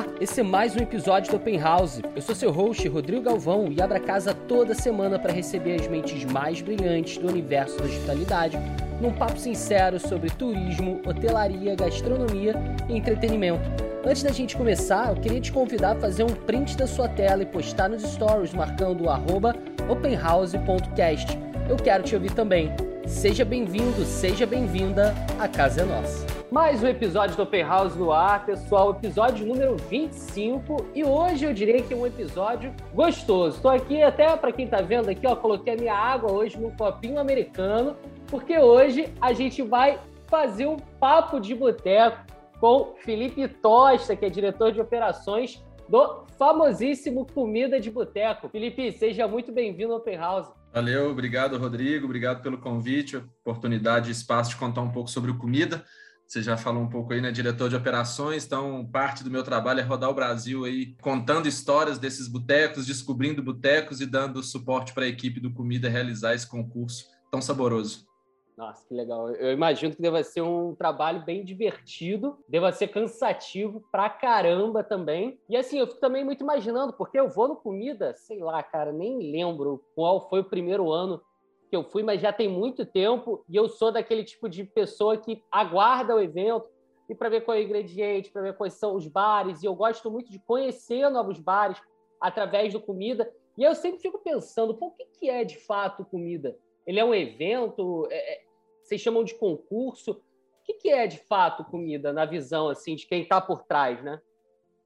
Olá, esse é mais um episódio do Open House. Eu sou seu host, Rodrigo Galvão, e abro a casa toda semana para receber as mentes mais brilhantes do universo da hospitalidade, num papo sincero sobre turismo, hotelaria, gastronomia e entretenimento. Antes da gente começar, eu queria te convidar a fazer um print da sua tela e postar nos stories marcando o openhouse.cast. Eu quero te ouvir também. Seja bem-vindo, seja bem-vinda, a casa é nossa. Mais um episódio do Open House no ar, pessoal, episódio número 25, e hoje eu diria que é um episódio gostoso. Estou aqui até para quem está vendo aqui, ó, coloquei a minha água hoje num copinho americano, porque hoje a gente vai fazer um papo de boteco com Felipe Tosta, que é diretor de operações do famosíssimo Comida de Boteco. Felipe, seja muito bem-vindo ao Open House. Valeu, obrigado, Rodrigo. Obrigado pelo convite, oportunidade e espaço de contar um pouco sobre o comida. Você já falou um pouco aí, né, diretor de operações, então parte do meu trabalho é rodar o Brasil aí, contando histórias desses botecos, descobrindo botecos e dando suporte para a equipe do Comida realizar esse concurso tão saboroso. Nossa, que legal. Eu imagino que deva ser um trabalho bem divertido, deva ser cansativo pra caramba também. E assim, eu fico também muito imaginando, porque eu vou no comida, sei lá, cara, nem lembro qual foi o primeiro ano que eu fui, mas já tem muito tempo e eu sou daquele tipo de pessoa que aguarda o evento e para ver qual é o ingrediente, para ver quais são os bares. E eu gosto muito de conhecer novos bares através do comida. E eu sempre fico pensando, pô, o que, que é de fato comida? Ele é um evento? É, é, vocês chamam de concurso? O que, que é de fato comida na visão assim de quem está por trás, né?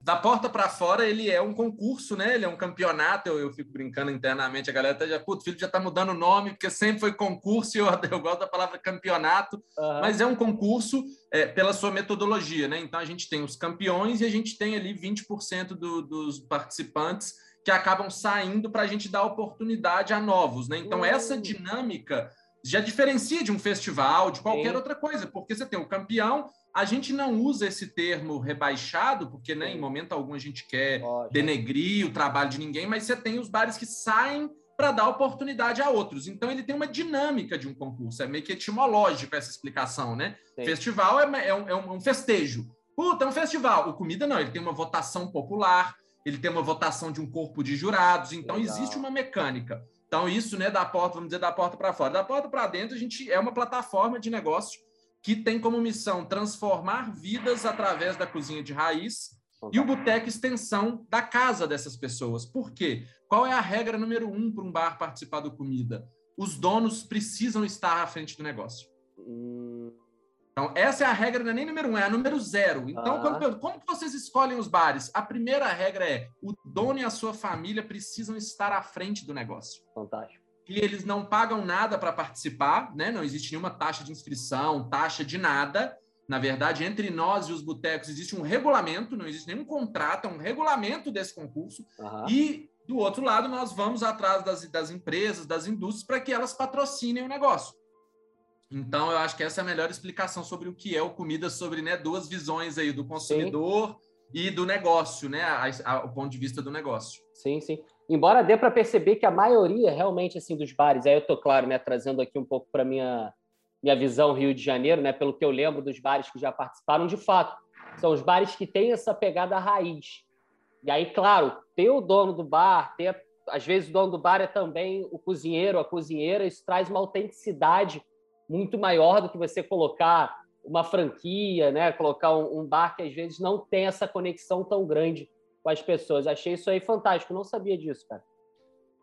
Da porta para fora, ele é um concurso, né? Ele é um campeonato. Eu, eu fico brincando internamente, a galera tá já, puto, filho já tá mudando o nome, porque sempre foi concurso, e eu, eu gosto da palavra campeonato, uhum. mas é um concurso é, pela sua metodologia, né? Então a gente tem os campeões e a gente tem ali 20% do, dos participantes que acabam saindo para a gente dar oportunidade a novos, né? Então, uhum. essa dinâmica já diferencia de um festival, de qualquer Sim. outra coisa, porque você tem o campeão a gente não usa esse termo rebaixado, porque né, em momento algum a gente quer denegrir o trabalho de ninguém, mas você tem os bares que saem para dar oportunidade a outros. Então ele tem uma dinâmica de um concurso, é meio que etimológico essa explicação, né? Sim. Festival é, é, um, é, um, festejo. Puta, é um festival. O comida não, ele tem uma votação popular, ele tem uma votação de um corpo de jurados, então Legal. existe uma mecânica. Então isso, né, da porta, vamos dizer, da porta para fora. Da porta para dentro, a gente é uma plataforma de negócio que tem como missão transformar vidas através da cozinha de raiz e o boteco extensão da casa dessas pessoas. Por quê? Qual é a regra número um para um bar participar do comida? Os donos precisam estar à frente do negócio. Então, essa é a regra, não é nem número um, é a número zero. Então, ah. quando, como que vocês escolhem os bares? A primeira regra é o dono e a sua família precisam estar à frente do negócio. Fantástico que eles não pagam nada para participar, né? Não existe nenhuma taxa de inscrição, taxa de nada. Na verdade, entre nós e os botecos existe um regulamento, não existe nenhum contrato, é um regulamento desse concurso. Uhum. E do outro lado, nós vamos atrás das, das empresas, das indústrias, para que elas patrocinem o negócio. Então, eu acho que essa é a melhor explicação sobre o que é o comida, sobre né, duas visões aí do consumidor sim. e do negócio, né? A, a, o ponto de vista do negócio. Sim, sim. Embora dê para perceber que a maioria realmente assim dos bares, aí eu tô claro, né, trazendo aqui um pouco para minha minha visão Rio de Janeiro, né, pelo que eu lembro dos bares que já participaram, de fato, são os bares que têm essa pegada raiz. E aí, claro, ter o dono do bar, ter às vezes o dono do bar é também o cozinheiro, a cozinheira, isso traz uma autenticidade muito maior do que você colocar uma franquia, né? Colocar um, um bar que às vezes não tem essa conexão tão grande com as pessoas. Achei isso aí fantástico, não sabia disso, cara.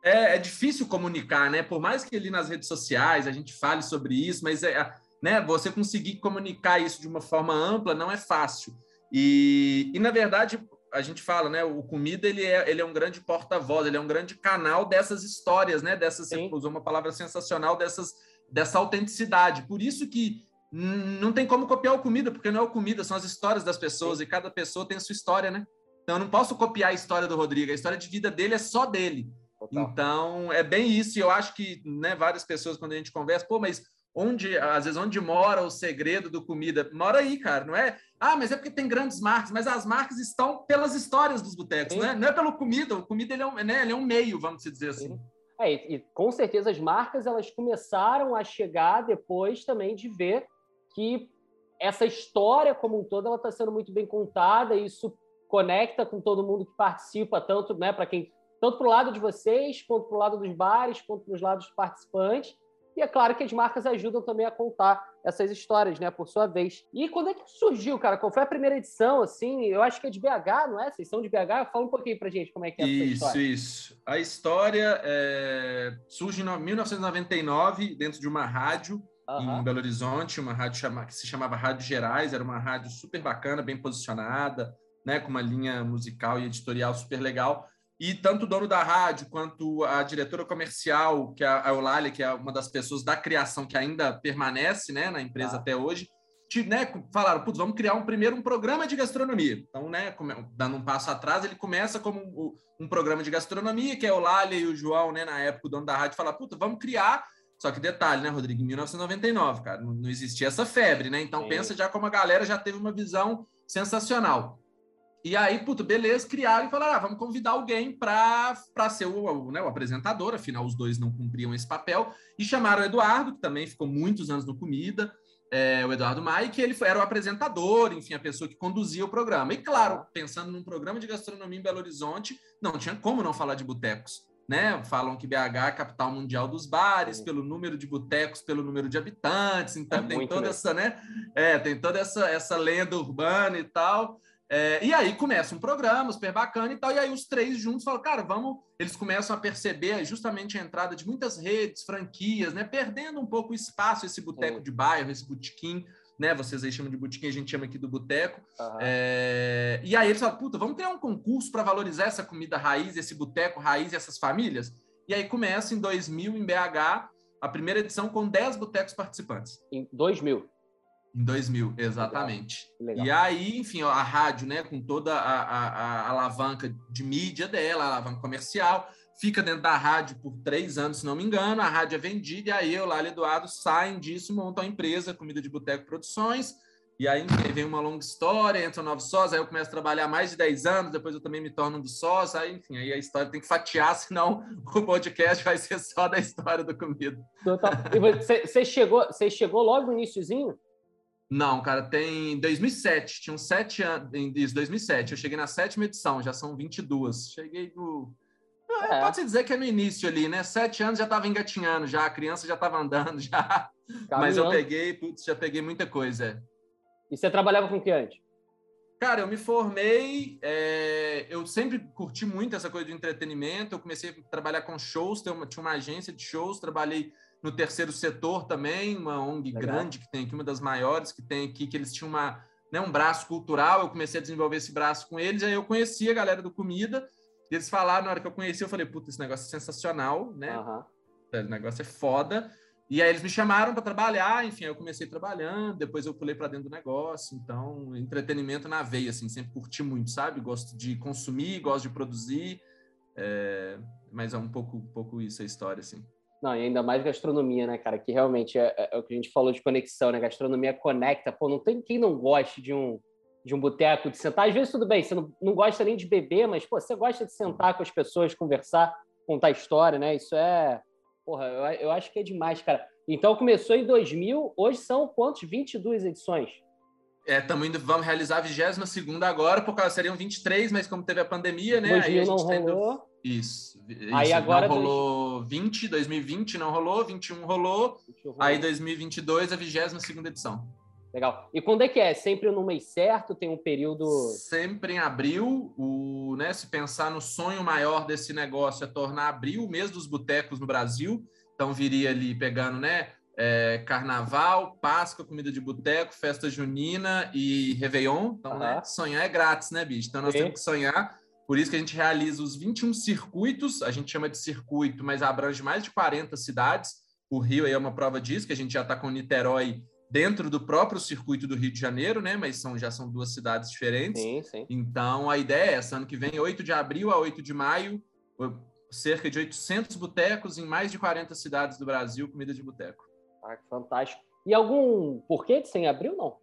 É, é, difícil comunicar, né? Por mais que ali nas redes sociais a gente fale sobre isso, mas é, né, você conseguir comunicar isso de uma forma ampla não é fácil. E, e na verdade, a gente fala, né? O comida ele é, ele é um grande porta-voz, ele é um grande canal dessas histórias, né? Dessas, você usou uma palavra sensacional, dessas, dessa autenticidade. Por isso que não tem como copiar o comida, porque não é o comida, são as histórias das pessoas Sim. e cada pessoa tem a sua história, né? Então, eu não posso copiar a história do Rodrigo. A história de vida dele é só dele. Total. Então, é bem isso. E eu acho que né, várias pessoas, quando a gente conversa, pô, mas onde, às vezes, onde mora o segredo do comida? Mora aí, cara. Não é, ah, mas é porque tem grandes marcas. Mas as marcas estão pelas histórias dos botecos, né? Não é pelo comida. O comida ele é, um, né, ele é um meio, vamos dizer assim. É, e, e com certeza as marcas elas começaram a chegar depois também de ver que essa história como um todo ela está sendo muito bem contada e isso conecta com todo mundo que participa, tanto né, para quem tanto para o lado de vocês, quanto para o lado dos bares, quanto para os lados dos participantes. E é claro que as marcas ajudam também a contar essas histórias, né, por sua vez. E quando é que surgiu, cara? Qual foi a primeira edição, assim? Eu acho que é de BH, não é? Vocês são de BH? Fala um pouquinho pra gente como é que é isso, história. Isso, isso. A história é... surge em 1999, dentro de uma rádio uhum. em Belo Horizonte, uma rádio que se chamava Rádio Gerais, era uma rádio super bacana, bem posicionada, né, com uma linha musical e editorial super legal. E tanto o dono da rádio quanto a diretora comercial, que é a Eulália, que é uma das pessoas da criação que ainda permanece né, na empresa ah. até hoje, te, né, falaram, putz, vamos criar um primeiro um programa de gastronomia. Então, né, dando um passo atrás, ele começa como um, um programa de gastronomia, que é o Lália e o João, né, na época, o dono da rádio, fala, puta, vamos criar. Só que detalhe, né, Rodrigo, em 1999, cara, não, não existia essa febre, né? Então, Sim. pensa já como a galera já teve uma visão sensacional. E aí, puto, beleza, criaram e falaram: ah, vamos convidar alguém para ser o, o, né, o, apresentador, afinal, os dois não cumpriam esse papel. E chamaram o Eduardo, que também ficou muitos anos no Comida, é, o Eduardo Maia, que ele foi, era o apresentador, enfim, a pessoa que conduzia o programa. E claro, pensando num programa de gastronomia em Belo Horizonte, não tinha como não falar de botecos. Né? Falam que BH é a capital mundial dos bares, pelo número de botecos, pelo número de habitantes, então é tem toda mesmo. essa, né? É, tem toda essa, essa lenda urbana e tal. É, e aí começa um programa super bacana e tal, e aí os três juntos falam, cara, vamos. Eles começam a perceber justamente a entrada de muitas redes, franquias, né? Perdendo um pouco o espaço, esse boteco de bairro, esse botequim, né? Vocês aí chamam de botequim, a gente chama aqui do boteco. Uhum. É, e aí eles falam, puta, vamos criar um concurso para valorizar essa comida raiz, esse boteco raiz e essas famílias. E aí começa em 2000, em BH, a primeira edição com 10 botecos participantes. Em 2000? Em 2000, exatamente. Legal. Legal. E aí, enfim, a rádio, né, com toda a, a, a, alavanca de mídia dela, a alavanca comercial, fica dentro da rádio por três anos, se não me engano, a rádio é vendida, e aí eu, lá, Eduardo, saem disso, montam a empresa, Comida de Boteco Produções, e aí vem uma longa história, entra um novo sócio, aí eu começo a trabalhar mais de 10 anos, depois eu também me torno um dos sócios, aí, enfim, aí a história tem que fatiar, senão o podcast vai ser só da história do comida. Total. E você, você, chegou, você chegou logo no iníciozinho? Não, cara, tem 2007, tinham sete anos, em 2007, eu cheguei na sétima edição, já são 22. Cheguei no... É. Pode-se dizer que é no início ali, né? Sete anos já estava engatinhando, já, a criança já estava andando, já. Caminhando. Mas eu peguei, putz, já peguei muita coisa. É. E você trabalhava com o que antes? Cara, eu me formei, é... eu sempre curti muito essa coisa de entretenimento, eu comecei a trabalhar com shows, tinha uma agência de shows, trabalhei no terceiro setor também, uma ONG Legal. grande que tem aqui, uma das maiores que tem aqui, que eles tinham uma, né, um braço cultural, eu comecei a desenvolver esse braço com eles, aí eu conheci a galera do Comida, eles falaram, na hora que eu conheci, eu falei, puta, esse negócio é sensacional, né? Uhum. O negócio é foda. E aí eles me chamaram para trabalhar, enfim, eu comecei trabalhando, depois eu pulei para dentro do negócio, então entretenimento na veia, assim, sempre curti muito, sabe? Gosto de consumir, gosto de produzir, é... mas é um pouco, um pouco isso a história, assim. Não, e ainda mais gastronomia, né, cara? Que realmente é, é, é, o que a gente falou de conexão, né? Gastronomia conecta. Pô, não tem quem não goste de um, de um boteco, de sentar. Às vezes tudo bem, você não, não gosta nem de beber, mas, pô, você gosta de sentar com as pessoas, conversar, contar história, né? Isso é... Porra, eu, eu acho que é demais, cara. Então começou em 2000, hoje são quantos? 22 edições? É, estamos indo, vamos realizar a 22 agora, porque seriam 23, mas como teve a pandemia, né? 2000 aí a gente não rolou. Tendo... Isso. Aí isso, agora não rolou 20, 2020 não rolou, 21 rolou, 21 rolou. aí 2022 a 22 segunda edição. Legal. E quando é que é? Sempre no mês certo? Tem um período. Sempre em abril. O, né, se pensar no sonho maior desse negócio é tornar abril o mês dos botecos no Brasil. Então viria ali pegando, né? É, carnaval, Páscoa, comida de boteco, festa junina e Réveillon. Então, uhum. né, sonhar é grátis, né, bicho? Então nós temos que sonhar por isso que a gente realiza os 21 circuitos, a gente chama de circuito, mas abrange mais de 40 cidades. O Rio é uma prova disso, que a gente já está com Niterói dentro do próprio circuito do Rio de Janeiro, né? Mas são, já são duas cidades diferentes. Sim, sim. Então a ideia é essa: ano que vem, 8 de abril a 8 de maio, cerca de 800 botecos em mais de 40 cidades do Brasil, comida de boteco. Ah, fantástico. E algum porquê de sem abril, não?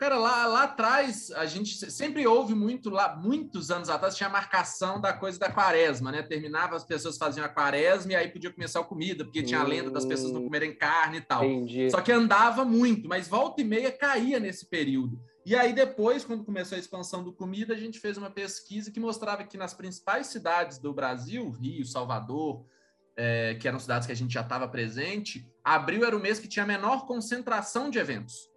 Cara, lá, lá atrás, a gente sempre houve muito, lá, muitos anos atrás, tinha a marcação da coisa da quaresma, né? Terminava, as pessoas faziam a quaresma e aí podia começar a comida, porque tinha a lenda das pessoas não comerem carne e tal. Entendi. Só que andava muito, mas volta e meia caía nesse período. E aí, depois, quando começou a expansão do comida, a gente fez uma pesquisa que mostrava que nas principais cidades do Brasil, Rio, Salvador, é, que eram cidades que a gente já estava presente, abril era o mês que tinha a menor concentração de eventos.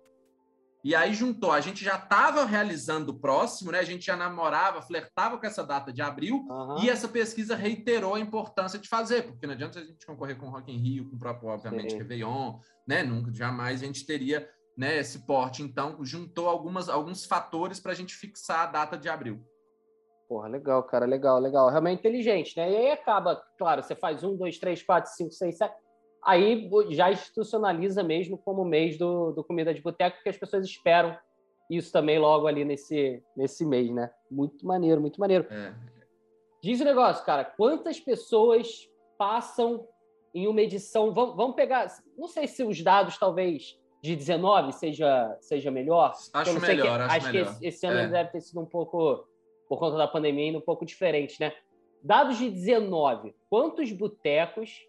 E aí juntou, a gente já estava realizando o próximo, né? A gente já namorava, flertava com essa data de abril, uhum. e essa pesquisa reiterou a importância de fazer, porque não adianta a gente concorrer com o Rock in Rio, com o próprio, obviamente, Sim. Réveillon, né? Nunca, jamais a gente teria né, esse porte. Então, juntou algumas, alguns fatores para a gente fixar a data de abril. Porra, legal, cara, legal, legal. Realmente inteligente, né? E aí acaba, claro, você faz um, dois, três, quatro, cinco, seis, sete. Aí já institucionaliza mesmo como mês do, do comida de boteco, porque as pessoas esperam isso também logo ali nesse, nesse mês, né? Muito maneiro, muito maneiro. É. Diz o negócio, cara, quantas pessoas passam em uma edição? Vamos, vamos pegar, não sei se os dados talvez de 19 seja, seja melhor. Acho melhor, que, acho, acho melhor. que esse, ano é. deve ter sido um pouco por conta da pandemia, um pouco diferente, né? Dados de 19, quantos botecos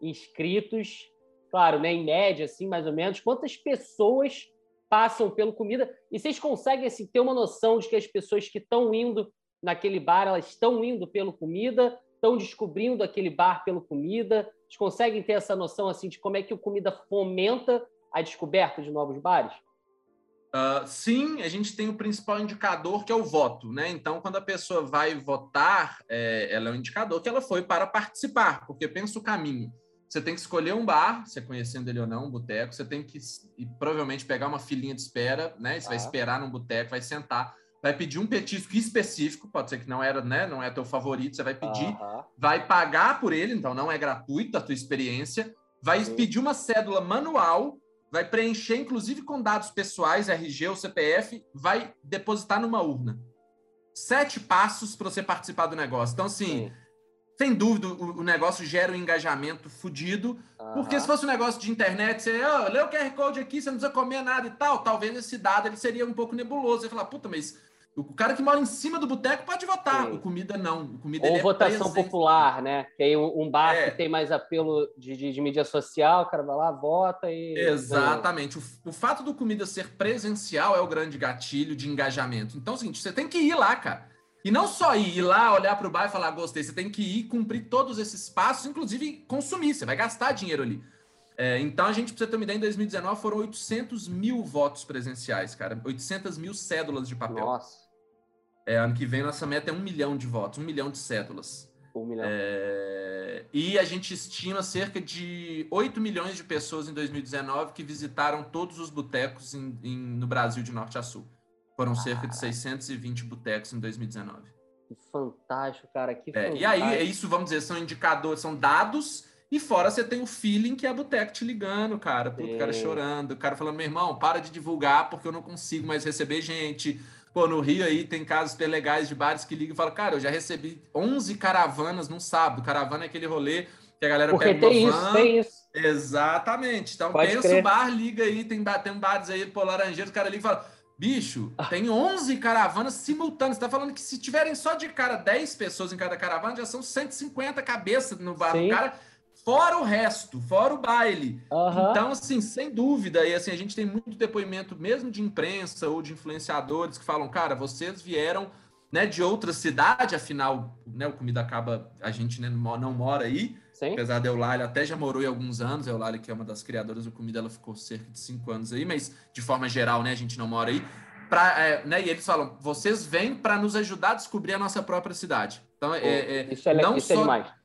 inscritos, claro, né, em média, assim, mais ou menos, quantas pessoas passam pelo comida? E vocês conseguem assim, ter uma noção de que as pessoas que estão indo naquele bar, elas estão indo pelo comida, estão descobrindo aquele bar pelo comida? Vocês conseguem ter essa noção assim de como é que o comida fomenta a descoberta de novos bares? Uh, sim, a gente tem o principal indicador que é o voto, né? Então, quando a pessoa vai votar, é, ela é um indicador que ela foi para participar, porque pensa o caminho. Você tem que escolher um bar, você conhecendo ele ou não, um boteco, você tem que e, provavelmente pegar uma filinha de espera, né? Você ah. vai esperar num boteco, vai sentar, vai pedir um petisco específico, pode ser que não era, né? Não é teu favorito, você vai pedir, ah. vai pagar por ele, então não é gratuito a tua experiência, vai Sim. pedir uma cédula manual vai preencher, inclusive com dados pessoais, RG ou CPF, vai depositar numa urna. Sete passos para você participar do negócio. Então, assim, Sim. Sem dúvida, o, o, negócio gera um engajamento fodido. Uhum. Porque se fosse um negócio de internet, você, oh, lê o QR Code aqui, você não precisa comer nada e tal, talvez esse dado ele seria um pouco nebuloso. Você falar, puta, mas o cara que mora em cima do boteco pode votar. Sim. O comida não. O comida Ou é votação é popular, né? Que aí um bar é. que tem mais apelo de, de, de, mídia social, o cara vai lá, vota e. Exatamente. O, o, fato do comida ser presencial é o grande gatilho de engajamento. Então, é o seguinte, você tem que ir lá, cara. E não só ir, ir lá, olhar para o bar e falar, gostei. Você tem que ir cumprir todos esses passos, inclusive consumir. Você vai gastar dinheiro ali. É, então, a gente, precisa ter uma ideia, em 2019 foram 800 mil votos presenciais, cara. 800 mil cédulas de papel. Nossa. É, ano que vem nossa meta é um milhão de votos, um milhão de cédulas. Um milhão. É, e a gente estima cerca de 8 milhões de pessoas em 2019 que visitaram todos os botecos em, em, no Brasil de norte a sul. Foram ah. cerca de 620 botecos em 2019. Que fantástico, cara. Que é, fantástico. E aí, é isso, vamos dizer, são indicadores, são dados e fora você tem o feeling que é a Boteco te ligando, cara. Puto, o cara chorando, o cara falando, meu irmão, para de divulgar porque eu não consigo mais receber gente. Pô, no Rio aí tem casos legais de bares que ligam e falam, cara, eu já recebi 11 caravanas num sábado. Caravana é aquele rolê que a galera Porque pega tem uma isso, van. tem isso. Exatamente. Então Pode pensa crer. o bar, liga aí, tem, tem bares aí, pô, Laranjeiros, o cara liga e fala, bicho, ah. tem 11 caravanas simultâneas. Você tá falando que se tiverem só de cara 10 pessoas em cada caravana, já são 150 cabeças no bar do cara fora o resto, fora o baile. Uhum. Então, assim, sem dúvida, e assim, a gente tem muito depoimento mesmo de imprensa ou de influenciadores que falam, cara, vocês vieram né, de outra cidade, afinal, né, o comida acaba, a gente né, não mora aí, Sim. apesar da Eulália até já morou em alguns anos, a Eulália, que é uma das criadoras do comida, ela ficou cerca de cinco anos aí, mas de forma geral, né, a gente não mora aí. Pra, é, né, e eles falam, vocês vêm para nos ajudar a descobrir a nossa própria cidade. Então, é, é, isso é, não isso é só, é demais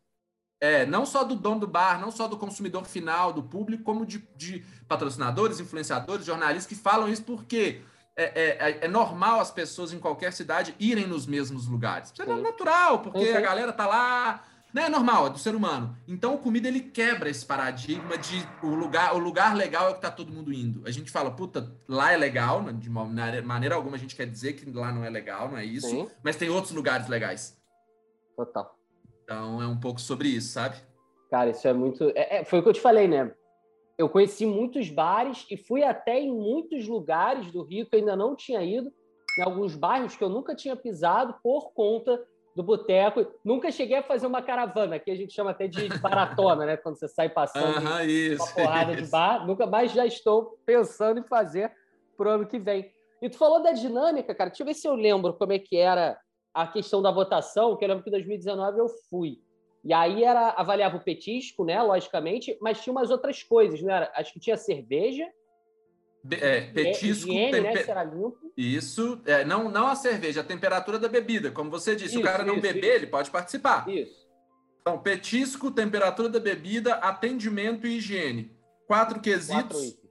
é, não só do dono do bar, não só do consumidor final, do público, como de, de patrocinadores, influenciadores, jornalistas que falam isso porque é, é, é, é normal as pessoas em qualquer cidade irem nos mesmos lugares. Isso é natural, porque a galera tá lá, né? É normal, é do ser humano. Então, o comida ele quebra esse paradigma de o lugar, o lugar legal é o que tá todo mundo indo. A gente fala, puta, lá é legal, de maneira alguma a gente quer dizer que lá não é legal, não é isso, Sim. mas tem outros lugares legais. Total. Então é um pouco sobre isso, sabe? Cara, isso é muito. É, é, foi o que eu te falei, né? Eu conheci muitos bares e fui até em muitos lugares do Rio que eu ainda não tinha ido, em alguns bairros que eu nunca tinha pisado por conta do boteco. Nunca cheguei a fazer uma caravana, que a gente chama até de maratona, né? Quando você sai passando uh -huh, isso, uma porrada isso. de bar. Nunca mais já estou pensando em fazer para o ano que vem. E tu falou da dinâmica, cara. Deixa eu ver se eu lembro como é que era a questão da votação, que eu lembro que em 2019 eu fui. E aí era avaliava o petisco, né, logicamente, mas tinha umas outras coisas, né? Acho que tinha cerveja. É, petisco, higiene, temper... né, será limpo. Isso, é, não, não a cerveja, a temperatura da bebida. Como você disse, isso, o cara não isso, beber, isso. ele pode participar. Isso. Então, petisco, temperatura da bebida, atendimento e higiene. Quatro quesitos. Quatro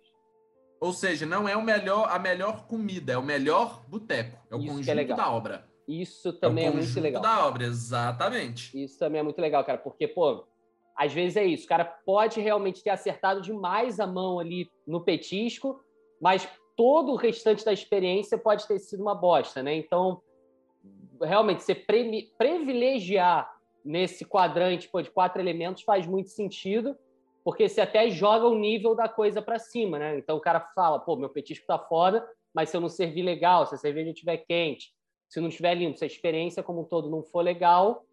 ou seja, não é o melhor, a melhor comida, é o melhor boteco. É o Isso é conjunto é da obra. Isso também é, é muito legal. da obra, exatamente. Isso também é muito legal, cara, porque, pô, às vezes é isso. O cara pode realmente ter acertado demais a mão ali no petisco, mas todo o restante da experiência pode ter sido uma bosta, né? Então, realmente, você privilegiar nesse quadrante pô, de quatro elementos faz muito sentido porque você até joga o nível da coisa para cima, né? Então o cara fala, pô, meu petisco tá foda, mas se eu não servir legal, se a cerveja estiver quente, se não estiver limpo, se a experiência como um todo não for legal,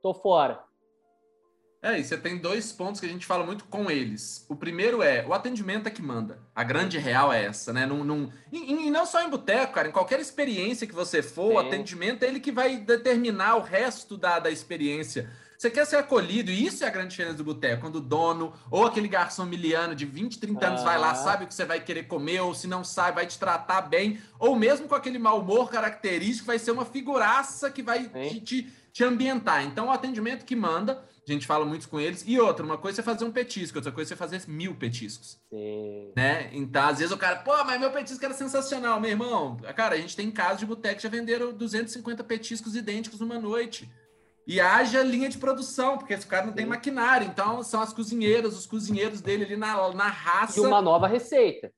tô fora. É, e você tem dois pontos que a gente fala muito com eles. O primeiro é, o atendimento é que manda. A grande real é essa, né? Num, num, e, e não só em boteco, cara, em qualquer experiência que você for, o atendimento é ele que vai determinar o resto da, da experiência. Você quer ser acolhido, e isso é a grande diferença do boteco, quando o dono ou aquele garçom miliano de 20, 30 anos ah. vai lá, sabe o que você vai querer comer, ou se não sabe, vai te tratar bem, ou mesmo com aquele mau humor característico, vai ser uma figuraça que vai te, te, te ambientar. Então, o atendimento que manda, a gente fala muito com eles. E outra, uma coisa é fazer um petisco, outra coisa é fazer mil petiscos. Sim. Né? Então, às vezes o cara, pô, mas meu petisco era sensacional, meu irmão. Cara, a gente tem casos de boteco que já venderam 250 petiscos idênticos numa noite e haja linha de produção, porque esse cara não tem maquinário. Então, são as cozinheiras, os cozinheiros dele ali na, na raça. E uma nova receita.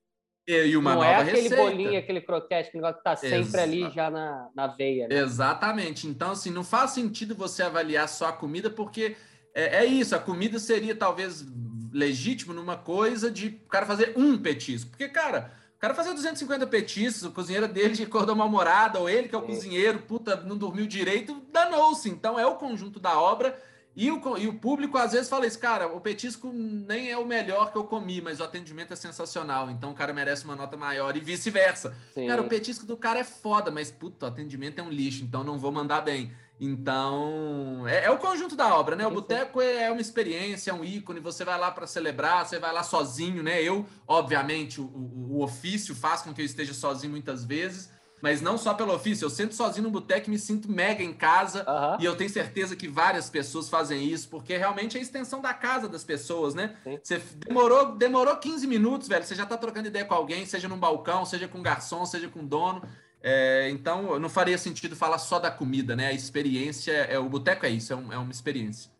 E, uma não nova é aquele receita. bolinho, aquele croquete, aquele negócio que tá sempre Exato. ali já na, na veia. Né? Exatamente. Então, assim, não faz sentido você avaliar só a comida, porque é, é isso. A comida seria talvez legítimo numa coisa de o cara fazer um petisco. Porque, cara cara fazia 250 petiscos, o cozinheiro dele acordou mal-humorado, ou ele que é o cozinheiro, puta, não dormiu direito, danou-se. Então é o conjunto da obra. E o, e o público às vezes fala isso, cara, o petisco nem é o melhor que eu comi, mas o atendimento é sensacional, então o cara merece uma nota maior e vice-versa. Cara, o petisco do cara é foda, mas puta, o atendimento é um lixo, então não vou mandar bem. Então, é, é, o conjunto da obra, né? O boteco é, é uma experiência, é um ícone. Você vai lá para celebrar, você vai lá sozinho, né? Eu, obviamente, o, o, o, ofício faz com que eu esteja sozinho muitas vezes, mas não só pelo ofício. Eu sento sozinho no boteco e me sinto mega em casa. Uhum. E eu tenho certeza que várias pessoas fazem isso, porque realmente é a extensão da casa das pessoas, né? Sim. Você demorou, demorou 15 minutos, velho. Você já tá trocando ideia com alguém, seja num balcão, seja com um garçom, seja com um dono. É, então, não faria sentido falar só da comida, né? A experiência, é, o boteco é isso, é, um, é uma experiência.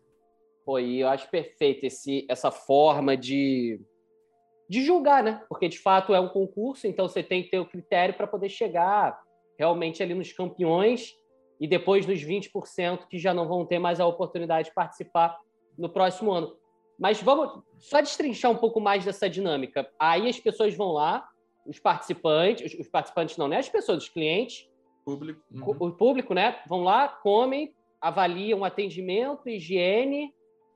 Pô, e eu acho perfeito esse, essa forma de, de julgar, né? Porque, de fato, é um concurso, então você tem que ter o critério para poder chegar realmente ali nos campeões e depois nos 20% que já não vão ter mais a oportunidade de participar no próximo ano. Mas vamos só destrinchar um pouco mais dessa dinâmica. Aí as pessoas vão lá, os participantes, os participantes não, né? As pessoas, os clientes, público, uhum. o público, né? Vão lá, comem, avaliam atendimento, higiene,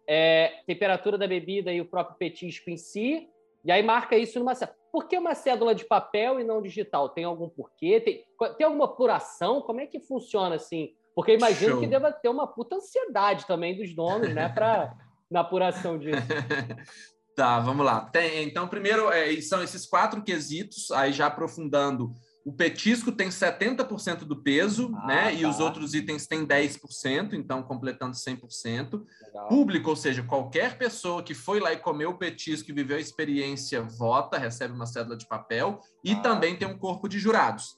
é, temperatura da bebida e o próprio petisco em si, e aí marca isso numa cédula. Por que uma cédula de papel e não digital? Tem algum porquê? Tem, tem alguma apuração? Como é que funciona assim? Porque imagino Show. que deva ter uma puta ansiedade também dos donos, né, para na apuração disso. Tá, vamos lá. Tem, então, primeiro, é, são esses quatro quesitos, aí já aprofundando. O petisco tem 70% do peso, ah, né? Tá. E os outros itens têm 10%, então completando 100%. Legal. Público, ou seja, qualquer pessoa que foi lá e comeu o petisco e viveu a experiência, vota, recebe uma cédula de papel. E ah. também tem um corpo de jurados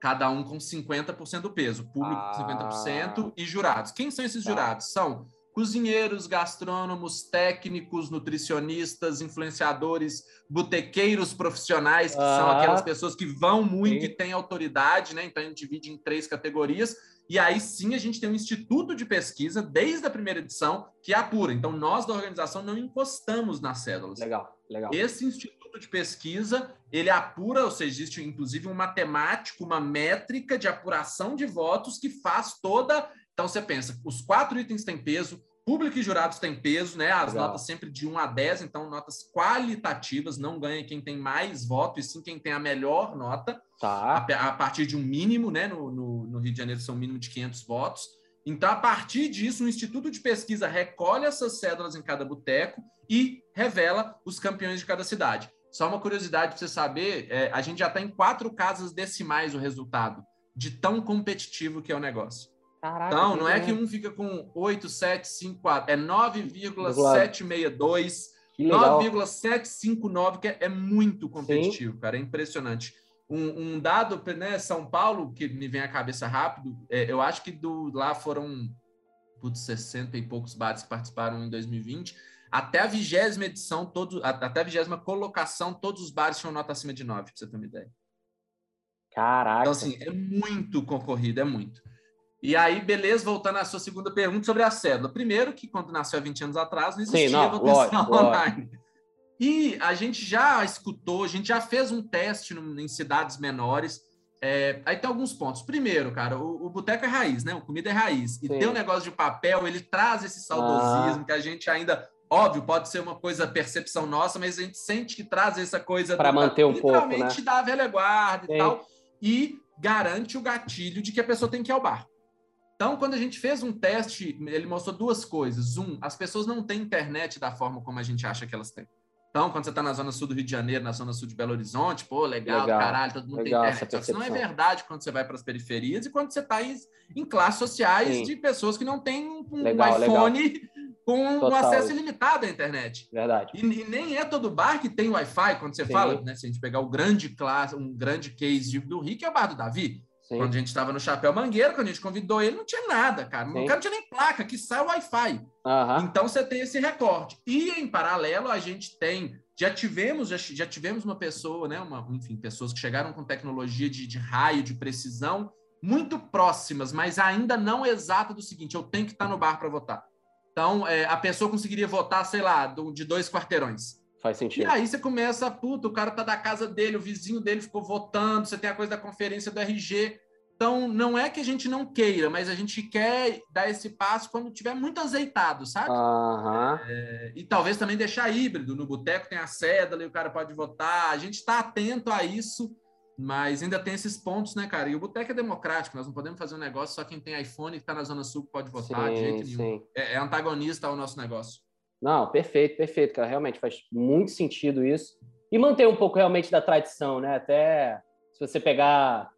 cada um com 50% do peso, público ah. com 50% e jurados. Quem são esses tá. jurados? São cozinheiros, gastrônomos, técnicos, nutricionistas, influenciadores, botequeiros profissionais, que ah, são aquelas pessoas que vão muito sim. e têm autoridade, né? Então a gente divide em três categorias. E aí sim a gente tem um instituto de pesquisa, desde a primeira edição, que apura. Então nós da organização não encostamos nas cédulas. Legal, legal. Esse instituto de pesquisa, ele apura, ou seja, existe inclusive um matemático, uma métrica de apuração de votos que faz toda então você pensa, os quatro itens têm peso, Público e jurados têm peso, né? As Legal. notas sempre de 1 a 10, então notas qualitativas, não ganha quem tem mais voto, e sim quem tem a melhor nota. Tá. A, a partir de um mínimo, né? No, no, no, Rio de Janeiro são um mínimo de 500 votos. Então, a partir disso, o Instituto de Pesquisa recolhe essas cédulas em cada boteco e revela os campeões de cada cidade. Só uma curiosidade para você saber, é, a gente já está em quatro casas decimais o resultado, de tão competitivo que é o negócio. Caraca, então, não é que um fica com 8,754, é 9,762, 9,759, que é, é, muito competitivo, Sim. cara, é impressionante. Um, um, dado, né, São Paulo, que me vem à cabeça rápido, é, eu acho que do, lá foram putz, 60 e poucos bares que participaram em 2020. Até a vigésima edição, todo, até a vigésima colocação, todos os bares tinham nota acima de 9, para você ter uma ideia. Caraca. Então, assim, é muito concorrido, é muito. E aí, beleza, voltando à sua segunda pergunta sobre a cédula. Primeiro, que quando nasceu há 20 anos atrás, não existia Sim, não, votação lógico, online. Lógico. E a gente já escutou, a gente já fez um teste em cidades menores. É, aí tem alguns pontos. Primeiro, cara, o, o boteco é raiz, né? O comida é raiz. E Sim. ter um negócio de papel, ele traz esse saudosismo ah. que a gente ainda. Óbvio, pode ser uma coisa, percepção nossa, mas a gente sente que traz essa coisa. Para manter um pouco. Né? Literalmente da velha guarda Sim. e tal. E garante o gatilho de que a pessoa tem que ir ao bar. Então, quando a gente fez um teste, ele mostrou duas coisas. Um, as pessoas não têm internet da forma como a gente acha que elas têm. Então, quando você está na zona sul do Rio de Janeiro, na zona sul de Belo Horizonte, pô, legal, legal caralho, todo mundo legal, tem internet. Isso não é verdade quando você vai para as periferias e quando você está em, em, classes sociais Sim. de pessoas que não têm um legal, iPhone com Total. um acesso ilimitado à internet. Verdade. E, e, nem é todo bar que tem Wi-Fi, quando você Sim. fala, né? Se a gente pegar o grande classe, um grande case do Rio, que é o bar do Davi. Sim. Quando a gente estava no Chapéu Mangueiro, quando a gente convidou ele, não tinha nada, cara. Sim. O cara não tinha nem placa, que sai Wi-Fi. Uhum. Então você tem esse recorte. E em paralelo, a gente tem. Já tivemos, já, já tivemos uma pessoa, né? Uma, enfim, pessoas que chegaram com tecnologia de, de raio, de precisão, muito próximas, mas ainda não exata do seguinte: eu tenho que estar no bar para votar. Então, é, a pessoa conseguiria votar, sei lá, do, de dois quarteirões. Faz sentido. E aí você começa, puta, o cara tá da casa dele, o vizinho dele ficou votando, você tem a coisa da conferência do RG. Então, não é que a gente não queira, mas a gente quer dar esse passo quando tiver muito azeitado, sabe? Uhum. É, e talvez também deixar híbrido. No boteco tem a cédula e o cara pode votar. A gente está atento a isso, mas ainda tem esses pontos, né, cara? E o boteco é democrático, nós não podemos fazer um negócio só quem tem iPhone e está na Zona Sul pode votar sim, de jeito nenhum. É, é antagonista ao nosso negócio. Não, perfeito, perfeito, cara. Realmente faz muito sentido isso. E manter um pouco realmente da tradição, né? Até se você pegar,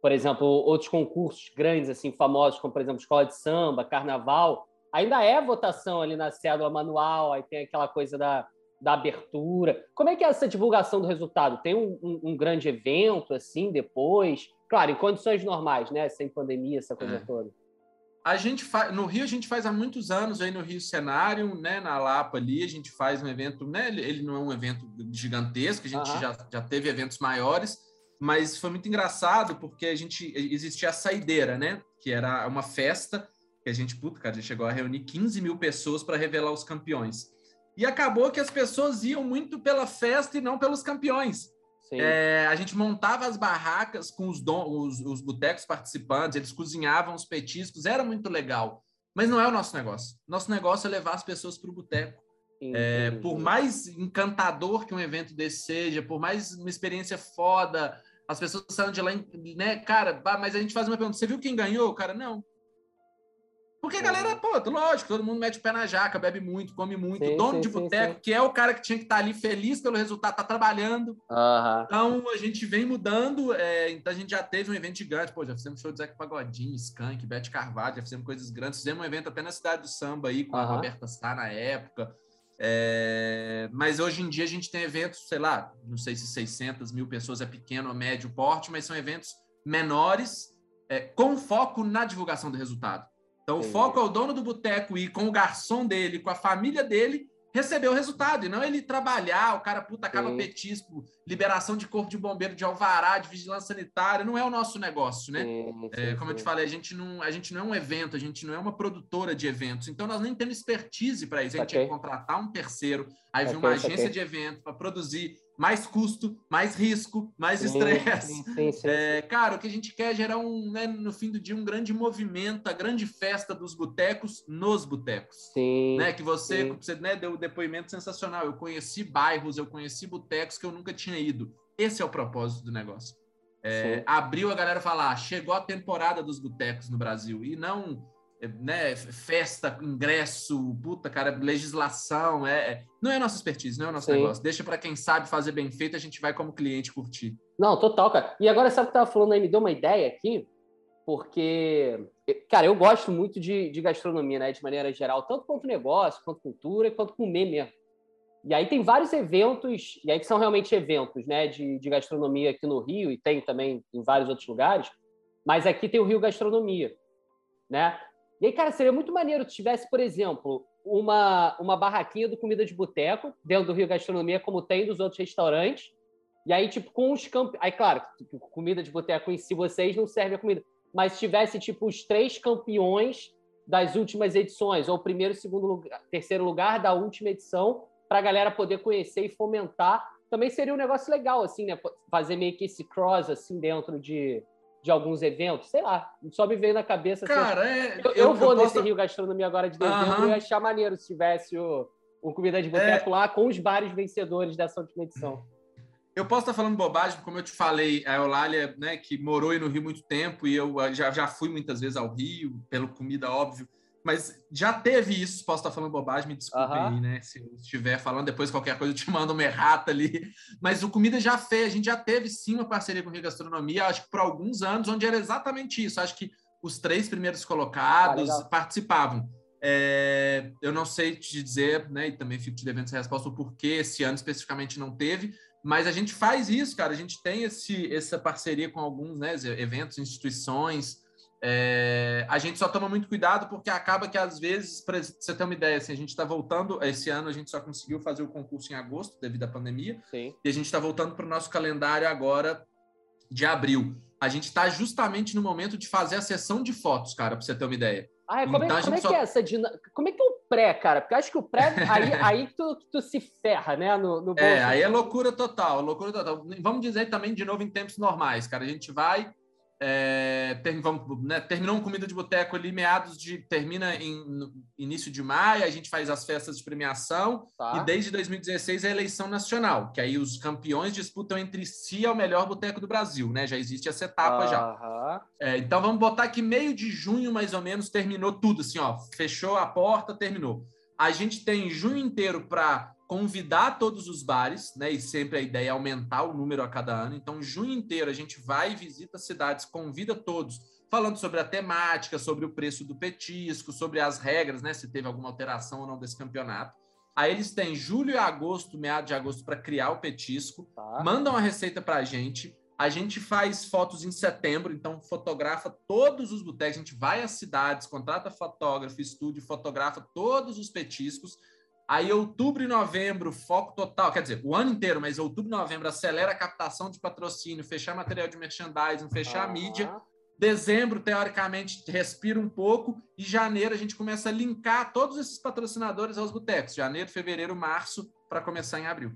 por exemplo, outros concursos grandes, assim, famosos, como, por exemplo, escola de samba, carnaval, ainda é votação ali na cédula manual, aí tem aquela coisa da, da abertura. Como é que é essa divulgação do resultado? Tem um, um, um grande evento, assim, depois? Claro, em condições normais, né? Sem pandemia, essa coisa é. toda a gente faz no Rio a gente faz há muitos anos aí no Rio Cenário, né, na Lapa ali, a gente faz um evento, né, ele não é um evento gigantesco, a gente uhum. já, já teve eventos maiores, mas foi muito engraçado porque a gente existia a saideira, né, que era uma festa que a gente, puta, cara, já chegou a reunir 15 mil pessoas para revelar os campeões. E acabou que as pessoas iam muito pela festa e não pelos campeões. É, a gente montava as barracas com os, os, os botecos participantes, eles cozinhavam os petiscos, era muito legal. Mas não é o nosso negócio. Nosso negócio é levar as pessoas para o boteco. É, por mais encantador que um evento desse seja, por mais uma experiência foda, as pessoas saem de lá, né? Cara, mas a gente faz uma pergunta: você viu quem ganhou? Cara, não. Porque a galera, pô, lógico, todo mundo mete o pé na jaca, bebe muito, come muito. Sim, dono sim, de boteco, que é o cara que tinha que estar tá ali feliz pelo resultado, tá trabalhando. Uhum. Então a gente vem mudando. É, então a gente já teve um evento gigante, pô, já fizemos show de Zeca Pagodinho, Skank, Bete Carvalho, já fizemos coisas grandes. Fizemos um evento até na cidade do samba aí, com uhum. a Roberta Sá na época. É, mas hoje em dia a gente tem eventos, sei lá, não sei se 600 mil pessoas é pequeno ou médio porte, mas são eventos menores, é, com foco na divulgação do resultado. Então, Entendi. o foco é o dono do boteco ir com o garçom dele, com a família dele, receber o resultado. E não ele trabalhar, o cara puta acaba Sim. petisco, liberação de corpo de bombeiro, de alvará, de vigilância sanitária. Não é o nosso negócio, né? Sim, é, como eu te falei, a gente, não, a gente não é um evento, a gente não é uma produtora de eventos. Então, nós nem temos expertise para isso. A gente okay. tem que contratar um terceiro, aí vir uma agência de evento para produzir. Mais custo, mais risco, mais estresse. É, cara, o que a gente quer é gerar um, né, no fim do dia, um grande movimento, a grande festa dos botecos nos botecos. Sim. Né? Que você, você né, deu um depoimento sensacional. Eu conheci bairros, eu conheci botecos que eu nunca tinha ido. Esse é o propósito do negócio. É, abriu a galera falar, ah, chegou a temporada dos botecos no Brasil. E não né, festa, ingresso, puta, cara, legislação, é, é, não é nossa expertise, não é nosso Sim. negócio. Deixa para quem sabe fazer bem feito, a gente vai como cliente curtir. Não, total, cara. E agora, sabe o que eu tava falando aí? Me deu uma ideia aqui, porque, cara, eu gosto muito de, de gastronomia, né, de maneira geral, tanto quanto negócio, quanto cultura, quanto comer mesmo. E aí tem vários eventos, e aí que são realmente eventos, né, de, de gastronomia aqui no Rio, e tem também em vários outros lugares, mas aqui tem o Rio Gastronomia, né? E aí, cara, seria muito maneiro se tivesse, por exemplo, uma, uma barraquinha do comida de boteco dentro do Rio Gastronomia, como tem dos outros restaurantes. E aí, tipo, com os campeões. Aí, claro, tipo, comida de boteco em si, vocês não servem a comida. Mas se tivesse, tipo, os três campeões das últimas edições, ou primeiro, segundo, lugar, terceiro lugar da última edição, para a galera poder conhecer e fomentar, também seria um negócio legal, assim, né? Fazer meio que esse cross, assim, dentro de, de alguns eventos, sei lá, só me veio na cabeça. Assim, Cara, assim, é, eu, eu, vou eu nesse posso... Rio Gastronomia agora de dezembro uhum. e achar maneiro se tivesse o, o Comida de Boteco é... lá com os bares vencedores dessa última edição. Eu posso estar falando bobagem, como eu te falei, a Eulália, né, que morou aí no Rio muito tempo, e eu já, já fui muitas vezes ao Rio, pelo comida, óbvio, mas já teve isso, posso estar falando bobagem, me desculpe uhum. aí, né? Se eu estiver falando, depois qualquer coisa eu te mando uma errata ali. Mas o Comida já fez, a gente já teve sim uma parceria com o Rio Gastronomia, acho que por alguns anos, onde era exatamente isso. Acho que os três primeiros colocados ah, participavam. É, eu não sei te dizer, né? E também fico te devendo essa resposta, o porquê esse ano especificamente não teve, mas a gente faz isso, cara. A gente tem esse, essa parceria com alguns né, eventos, instituições. É, a gente só toma muito cuidado porque acaba que às vezes, para você ter uma ideia, assim, a gente está voltando, esse ano a gente só conseguiu fazer o concurso em agosto devido à pandemia, Sim. e a gente está voltando para o nosso calendário agora de abril. A gente está justamente no momento de fazer a sessão de fotos, cara, para você ter uma ideia. Ah, como, é, então, é, como é só... que é essa dinâmica? Como é que é o pré, cara? Porque eu acho que o pré, aí, aí tu, tu se ferra, né? No, no é, aí é loucura total, loucura total. Vamos dizer também de novo em tempos normais, cara. A gente vai é, ter, vamos, né, terminou um comida de boteco ali, meados de. termina em início de maio, a gente faz as festas de premiação, tá. e desde 2016 é a eleição nacional, que aí os campeões disputam entre si ao melhor boteco do Brasil, né? Já existe essa etapa uhum. já. É, então vamos botar que meio de junho, mais ou menos, terminou tudo, assim, ó, fechou a porta, terminou. A gente tem junho inteiro para convidar todos os bares, né? E sempre a ideia é aumentar o número a cada ano. Então, junho inteiro a gente vai e visita cidades, convida todos, falando sobre a temática, sobre o preço do petisco, sobre as regras, né? Se teve alguma alteração ou não desse campeonato. Aí eles têm julho e agosto, meado de agosto, para criar o petisco, tá. mandam a receita para a gente. A gente faz fotos em setembro, então fotografa todos os botecos. A gente vai às cidades, contrata fotógrafo, estúdio, fotografa todos os petiscos Aí, outubro e novembro, foco total, quer dizer, o ano inteiro, mas outubro e novembro acelera a captação de patrocínio, fechar material de merchandising, fechar a mídia. Dezembro, teoricamente, respira um pouco. E janeiro, a gente começa a linkar todos esses patrocinadores aos botecos. Janeiro, fevereiro, março, para começar em abril.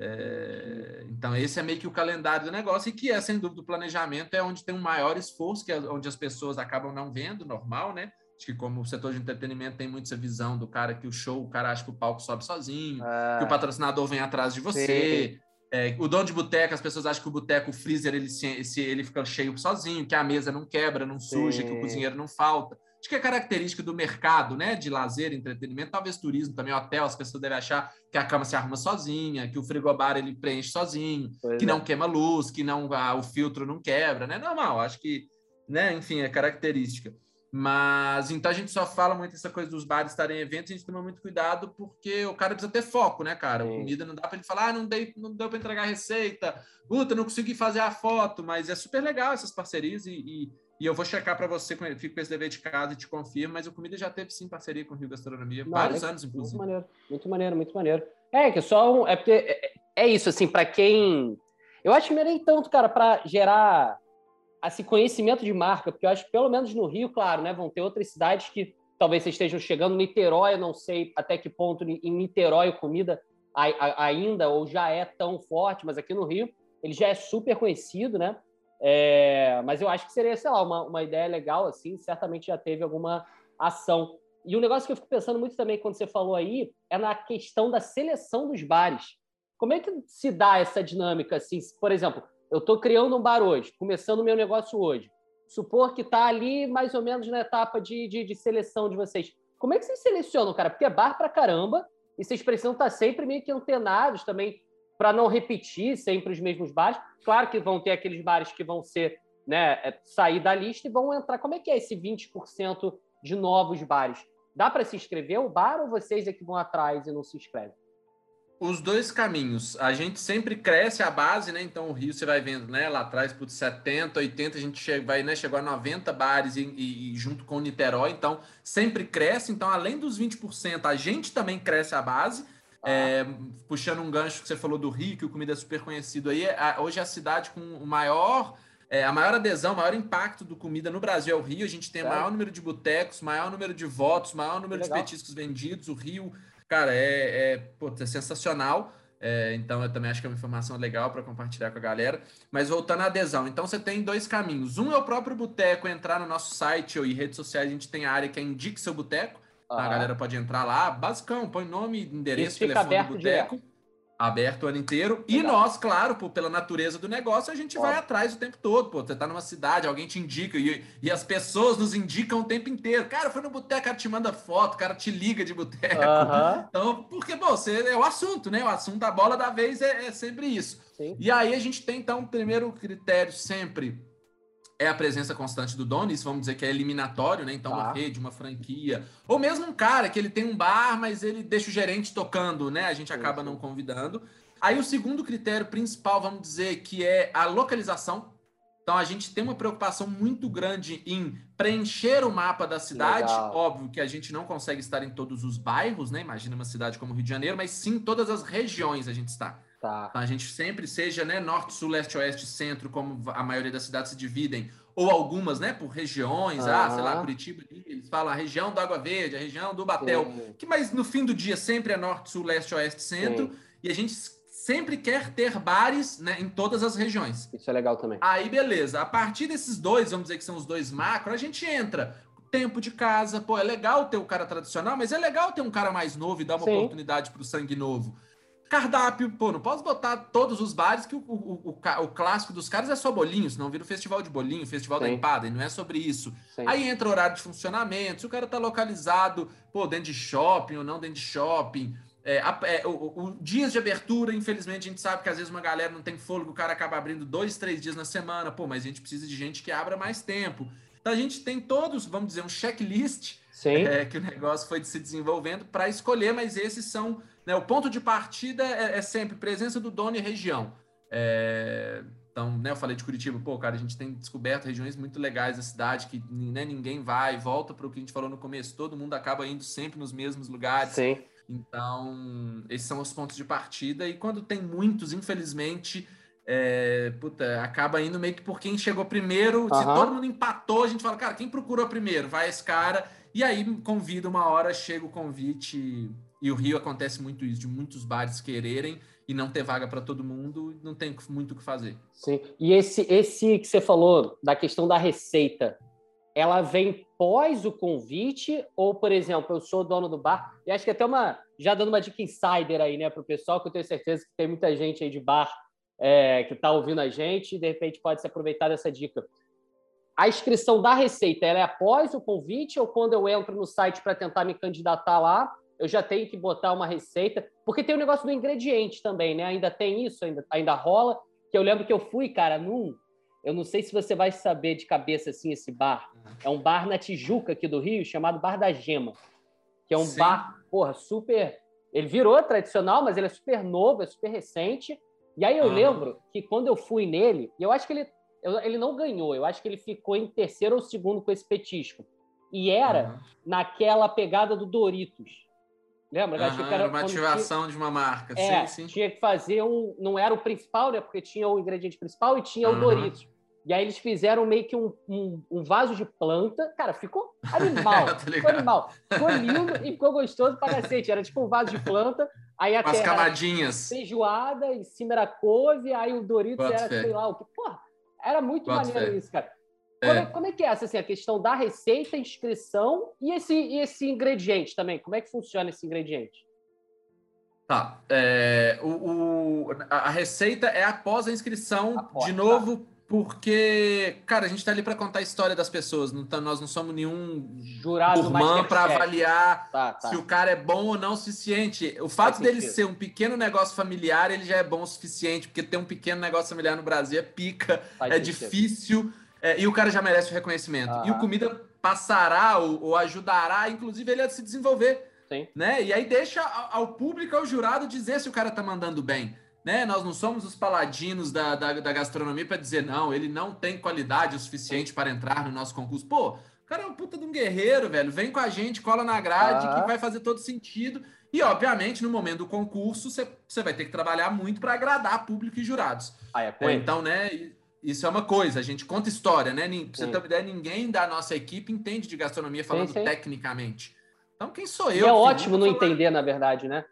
É, então, esse é meio que o calendário do negócio, e que é, sem dúvida, o planejamento é onde tem um maior esforço, que é onde as pessoas acabam não vendo, normal, né? Acho que como o setor de entretenimento tem muito essa visão do cara que o show, o cara acha que o palco sobe sozinho, é. que o patrocinador vem atrás de você. É, o dono de boteca, as pessoas acham que o boteco, o freezer, ele, se, ele fica cheio sozinho, que a mesa não quebra, não suja, Sim. que o cozinheiro não falta. Acho que é característica do mercado, né? De lazer, entretenimento, talvez turismo também, hotel, as pessoas devem achar que a cama se arruma sozinha, que o frigobar ele preenche sozinho, pois que é. não queima luz, que não ah, o filtro não quebra, né? Normal, acho que, né? Enfim, é característica. Mas então a gente só fala muito essa coisa dos bares estarem em eventos, a gente toma muito cuidado porque o cara precisa ter foco, né, cara? Sim. Comida não dá para ele falar, ah, não, dei, não deu para entregar a receita, puta, não consegui fazer a foto, mas é super legal essas parcerias e, e, e eu vou checar para você, fico com esse dever de casa e te confirmo, mas o Comida já teve sim parceria com o Rio Gastronomia, não, vários é, anos, inclusive. Muito maneiro, muito maneiro, muito maneiro. É, que só um, é porque é, é isso, assim, para quem. Eu acho que não é nem tanto, cara, para gerar esse conhecimento de marca, porque eu acho que pelo menos no Rio, claro, né, vão ter outras cidades que talvez vocês estejam chegando. Niterói, eu não sei até que ponto em Niterói comida ainda ou já é tão forte, mas aqui no Rio ele já é super conhecido, né? É, mas eu acho que seria, sei lá, uma, uma ideia legal, assim, certamente já teve alguma ação. E um negócio que eu fico pensando muito também quando você falou aí é na questão da seleção dos bares. Como é que se dá essa dinâmica, assim? Por exemplo, eu estou criando um bar hoje, começando o meu negócio hoje. Supor que está ali mais ou menos na etapa de, de, de, seleção de vocês. Como é que vocês selecionam, cara? Porque é bar pra caramba e vocês precisam estar tá sempre meio que antenados também para não repetir sempre os mesmos bares. Claro que vão ter aqueles bares que vão ser, né, é, sair da lista e vão entrar. Como é que é esse 20% de novos bares? Dá para se inscrever o bar ou vocês é que vão atrás e não se inscrevem? Os dois caminhos. A gente sempre cresce a base, né? Então o Rio você vai vendo, né? Lá atrás, por 70, 80, a gente chega, vai, né? Chegou a 90 bares e, e, e, junto com o Niterói. Então sempre cresce. Então, além dos 20%, a gente também cresce a base. Ah. É, puxando um gancho que você falou do Rio, que o comida é super conhecido aí, a, hoje é a cidade com o maior, é, a maior adesão, o maior impacto do comida no Brasil é o Rio. A gente tem o maior número de botecos, maior número de votos, maior número de petiscos vendidos. O Rio, cara, é, é, pô, é sensacional. É, então eu também acho que é uma informação legal para compartilhar com a galera. Mas voltando à adesão, então você tem dois caminhos. Um é o próprio boteco entrar no nosso site ou em redes sociais, a gente tem a área que é Indique Seu Boteco. Uhum. A galera pode entrar lá, basicão, põe nome, endereço, telefone do boteco. Aberto o ano inteiro. Legal. E nós, claro, pô, pela natureza do negócio, a gente vai atrás o tempo todo. Pô, você tá numa cidade, alguém te indica, e, e as pessoas nos indicam o tempo inteiro. Cara, foi no boteco, o cara te manda foto, o cara te liga de boteco. Uhum. Então, porque, bom, você, é o assunto, né? O assunto da bola da vez é, é sempre isso. Sim. E aí a gente tem, então, o primeiro critério sempre é a presença constante do dono, isso vamos dizer que é eliminatório, né? Então, uma tá. rede, uma franquia, ou mesmo um cara que ele tem um bar, mas ele deixa o gerente tocando, né? A gente acaba não convidando. Aí o segundo critério principal, vamos dizer, que é a localização. Então a gente tem uma preocupação muito grande em preencher o mapa da cidade. Legal. Óbvio que a gente não consegue estar em todos os bairros, né? Imagina uma cidade como Rio de Janeiro, mas sim todas as regiões a gente está. Tá. Então, a gente sempre seja, né, norte, sul, leste, oeste, centro, como a maioria das cidades se dividem, ou algumas, né, por regiões, ah, sei lá, Curitiba, eles falam a região do Água Verde, a região do Batel, Sim. que mas no fim do dia sempre é norte, sul, leste, oeste, centro, Sim. e a gente sempre quer ter bares, né, em todas as regiões. Isso é legal também. Aí beleza, a partir desses dois, vamos dizer que são os dois macro, a gente entra tempo de casa, pô, é legal ter o cara tradicional, mas é legal ter um cara mais novo e dar uma Sim. oportunidade para o sangue novo. Cardápio, pô, não posso botar todos os bares que o, o, o, o clássico dos caras é só bolinho, senão vira o festival de bolinho, festival Sim. da empada, e não é sobre isso. Sim. Aí entra o horário de funcionamento, se o cara tá localizado, pô, dentro de shopping ou não dentro de shopping. É, é, o, o, dias de abertura, infelizmente, a gente sabe que às vezes uma galera não tem fôlego, o cara acaba abrindo dois, três dias na semana, pô, mas a gente precisa de gente que abra mais tempo. Então a gente tem todos, vamos dizer, um checklist é, que o negócio foi se desenvolvendo para escolher, mas esses são né, o ponto de partida é, é, sempre presença do dono e região. É, então, né, eu falei de Curitiba, pô, cara, a gente tem descoberto regiões muito legais da cidade que né, ninguém vai, volta para o que a gente falou no começo, todo mundo acaba indo sempre nos mesmos lugares. Sim. Então, esses são os pontos de partida, e quando tem muitos, infelizmente, é, puta, acaba indo meio que por quem chegou primeiro. Uhum. Se todo mundo empatou, a gente fala, cara, quem procurou primeiro? Vai esse cara. E aí convida uma hora, chega o convite e o Rio acontece muito isso, de muitos bares quererem e não ter vaga para todo mundo, não tem muito o que fazer. Sim. E esse, esse que você falou da questão da receita, ela vem pós o convite ou, por exemplo, eu sou dono do bar e acho que até uma já dando uma dica insider aí, né, para o pessoal, que eu tenho certeza que tem muita gente aí de bar é, que está ouvindo a gente e de repente pode se aproveitar dessa dica. A inscrição da receita ela é após o convite ou quando eu entro no site para tentar me candidatar lá? Eu já tenho que botar uma receita, porque tem o negócio do ingrediente também, né? Ainda tem isso, ainda, ainda rola. Que eu lembro que eu fui, cara, num. Eu não sei se você vai saber de cabeça assim esse bar. É um bar na Tijuca aqui do Rio, chamado Bar da Gema. Que é um Sim. bar, porra, super. Ele virou tradicional, mas ele é super novo, é super recente. E aí eu uhum. lembro que quando eu fui nele, e eu acho que ele, ele não ganhou, eu acho que ele ficou em terceiro ou segundo com esse petisco. E era uhum. naquela pegada do Doritos. Lembra? Uhum, Acho que era uma ativação tinha... de uma marca. É, sim, sim. Tinha que fazer um. Não era o principal, né? Porque tinha o ingrediente principal e tinha uhum. o Doritos. E aí eles fizeram meio que um, um, um vaso de planta. Cara, ficou animal. ficou animal. Ficou lindo e ficou gostoso pra cacete. Era tipo um vaso de planta. Aí a As camadinhas. Feijoada, em cima era couve, aí o Doritos era, fé. sei lá o que. Porra, era muito maneiro fé. isso, cara. É. Como, é, como é que é essa assim, a questão da receita, inscrição e esse, e esse ingrediente também? Como é que funciona esse ingrediente? Tá. É, o, o- a receita é após a inscrição, Após, de tá. novo, porque, cara, a gente tá ali para contar a história das pessoas. Não tá- nós não somos nenhum Jurado para Masterchef. avaliar Tá, tá. se o cara é bom ou não o suficiente. O fato dele ser um pequeno negócio familiar, ele já é bom o suficiente, porque ter um pequeno negócio familiar no Brasil é pica, Faz é sentido. difícil, é, e o cara já merece o reconhecimento. E o Aham. comida passará ou, ou ajudará, inclusive, ele a se desenvolver. Sim. Né? E aí deixa ao, ao público, ao jurado, dizer se o cara tá mandando bem. Né? Nós não somos os paladinos da, da, da gastronomia para dizer, não, ele não tem qualidade o suficiente para entrar no nosso concurso. Pô, o cara é um puta de um guerreiro, velho. Vem com a gente, cola na grade, Aham. que vai fazer todo sentido. E, obviamente, no momento do concurso, você vai ter que trabalhar muito para agradar público e jurados. Ah, é É, então, né, isso é uma coisa, a gente conta história, né? Pra você Sim. ter uma ideia, ninguém da nossa equipe entende de gastronomia falando sim. tecnicamente. Então, quem sou E eu? é filho? ótimo não falar- entender, na verdade, né?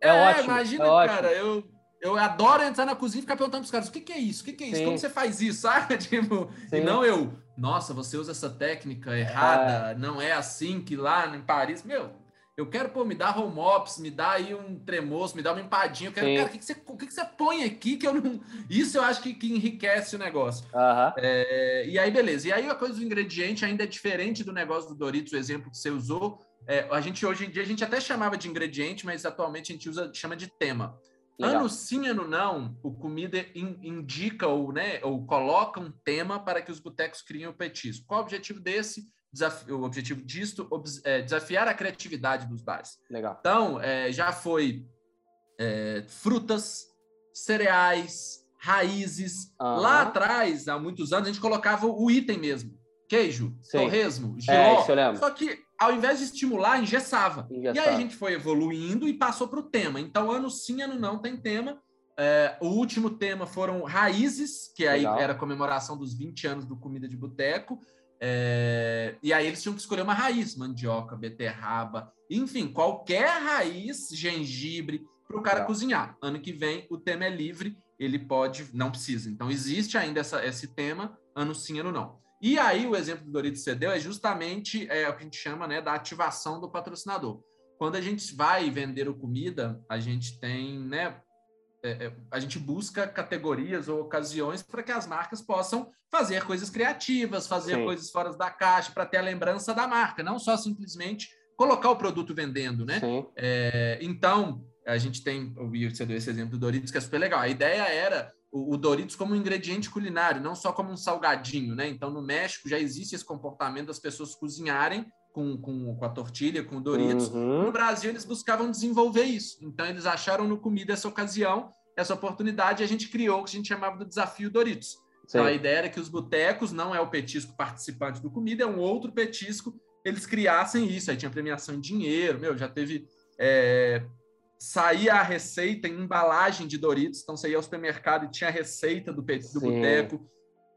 É, É ótimo, imagina, é ótimo. cara, eu, eu adoro entrar na cozinha e ficar perguntando pros caras, o que, que é isso? O que, que é isso? Sim. Como você faz isso? Sabe? Tipo, Sim. e não eu, nossa, você usa essa técnica errada, não é assim que lá em Paris, meu... Eu quero, pô, me dá home ops, me dá aí um tremoço, me dá uma empadinha. Eu quero, Sim. cara, o que, que, você, o que, que você põe aqui que eu não. Isso eu acho que, que enriquece o negócio. Aham. É, e aí, beleza. E aí, a coisa do ingrediente ainda é diferente do negócio do Doritos, o exemplo que você usou. É, a gente, hoje em dia, a gente até chamava de ingrediente, mas atualmente a gente usa, chama de tema. Legal. Ano sim, ano não, o comida in- indica ou, né, ou coloca um tema para que os botecos criem o petisco. Qual o objetivo desse? Desafi- o objetivo disto é desafiar a criatividade dos bares. Legal. Então, é, já foi é, frutas, cereais, raízes. Aham. Lá atrás, há muitos anos, a gente colocava o item mesmo. Queijo, Sim. torresmo, É, giló. lembro. Só que, ao invés de estimular, engessava. E Engessava. aí a gente foi evoluindo e passou para o tema. Então, ano sim, ano não tem tema. É, o último tema foram raízes, que aí Legal. era a comemoração dos 20 anos do Comida de Boteco. É, e aí eles tinham que escolher uma raiz, mandioca, beterraba, enfim, qualquer raiz, gengibre, para o cara Legal. cozinhar. Ano que vem o tema é livre, ele pode, não precisa. Então existe ainda essa- esse tema, ano sim, ano não. E aí o exemplo do Doritos você deu é justamente é, o que a gente chama né, da ativação do patrocinador. Quando a gente vai vender o comida, a gente tem, né, é, é, a gente busca categorias ou ocasiões para que as marcas possam fazer coisas criativas, fazer Sim. coisas fora da caixa, para ter a lembrança da marca, não só simplesmente colocar o produto vendendo, né? É, então, a gente tem, o Will, você deu esse exemplo do Doritos, que é super legal. A ideia era o, o Doritos como um ingrediente culinário, não só como um salgadinho, né? Então, no México já existe esse comportamento das pessoas cozinharem com, com, com a tortilha, com o Doritos. Uhum. No Brasil, eles buscavam desenvolver isso. Então, eles acharam no comida essa ocasião, essa oportunidade, e a gente criou o que a gente chamava do desafio Doritos. Sim. Então, a ideia era que os botecos, não é o petisco participante do comida, é um outro petisco, eles criassem isso. Aí tinha premiação em dinheiro, meu, já teve. É, saía a receita em embalagem de Doritos, então você ia ao supermercado e tinha a receita do, do boteco.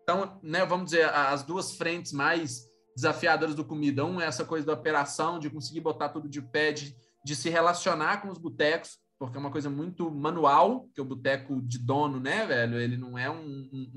Então, né, vamos dizer, as duas frentes mais desafiadoras do comida. Um é essa coisa da operação, de conseguir botar tudo de pé, de, de se relacionar com os botecos, porque é uma coisa muito manual, que o boteco de dono, né, velho? Ele não é um, um-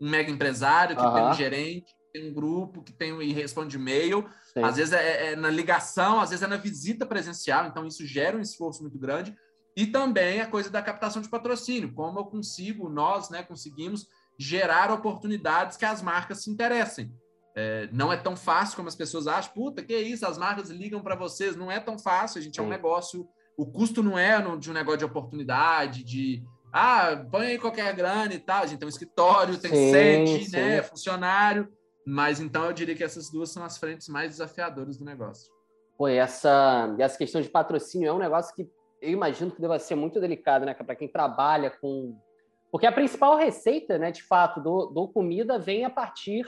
um- mega empresário que tem Aham. um gerente, que tem um grupo, que tem um, e responde e-mail. Sim. Às vezes é, é na ligação, às vezes é na visita presencial, então isso gera um esforço muito grande. E também a coisa da captação de patrocínio, como eu consigo, nós né, conseguimos gerar oportunidades que as marcas se interessem. É, não é tão fácil como as pessoas acham, puta, que isso, as marcas ligam para vocês. Não é tão fácil, a gente é um negócio, o custo não é de um negócio de oportunidade, de ah, põe aí qualquer grana e tal. A gente tem um escritório, tem Sim, sede, sim. né, funcionário. Mas então eu diria que essas duas são as frentes mais desafiadoras do negócio. Pô, e essa, e essa questão de patrocínio é um negócio que eu imagino que deva ser muito delicado, né? Para quem trabalha com. Porque a principal receita, né, de fato, do, do comida vem a partir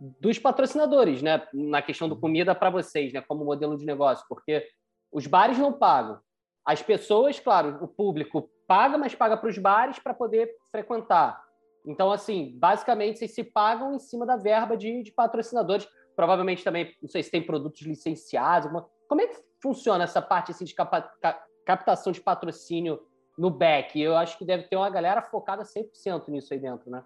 dos patrocinadores, né? Na questão do comida para vocês, né? Como modelo de negócio, porque os bares não pagam. As pessoas, claro, o público paga, mas paga para os bares para poder frequentar. Então, assim, basicamente, vocês se pagam em cima da verba de, de patrocinadores. Provavelmente também, não sei se tem produtos licenciados. Alguma... Como é que funciona essa parte assim, de capa... captação de patrocínio no back? Eu acho que deve ter uma galera focada 100% nisso aí dentro, né?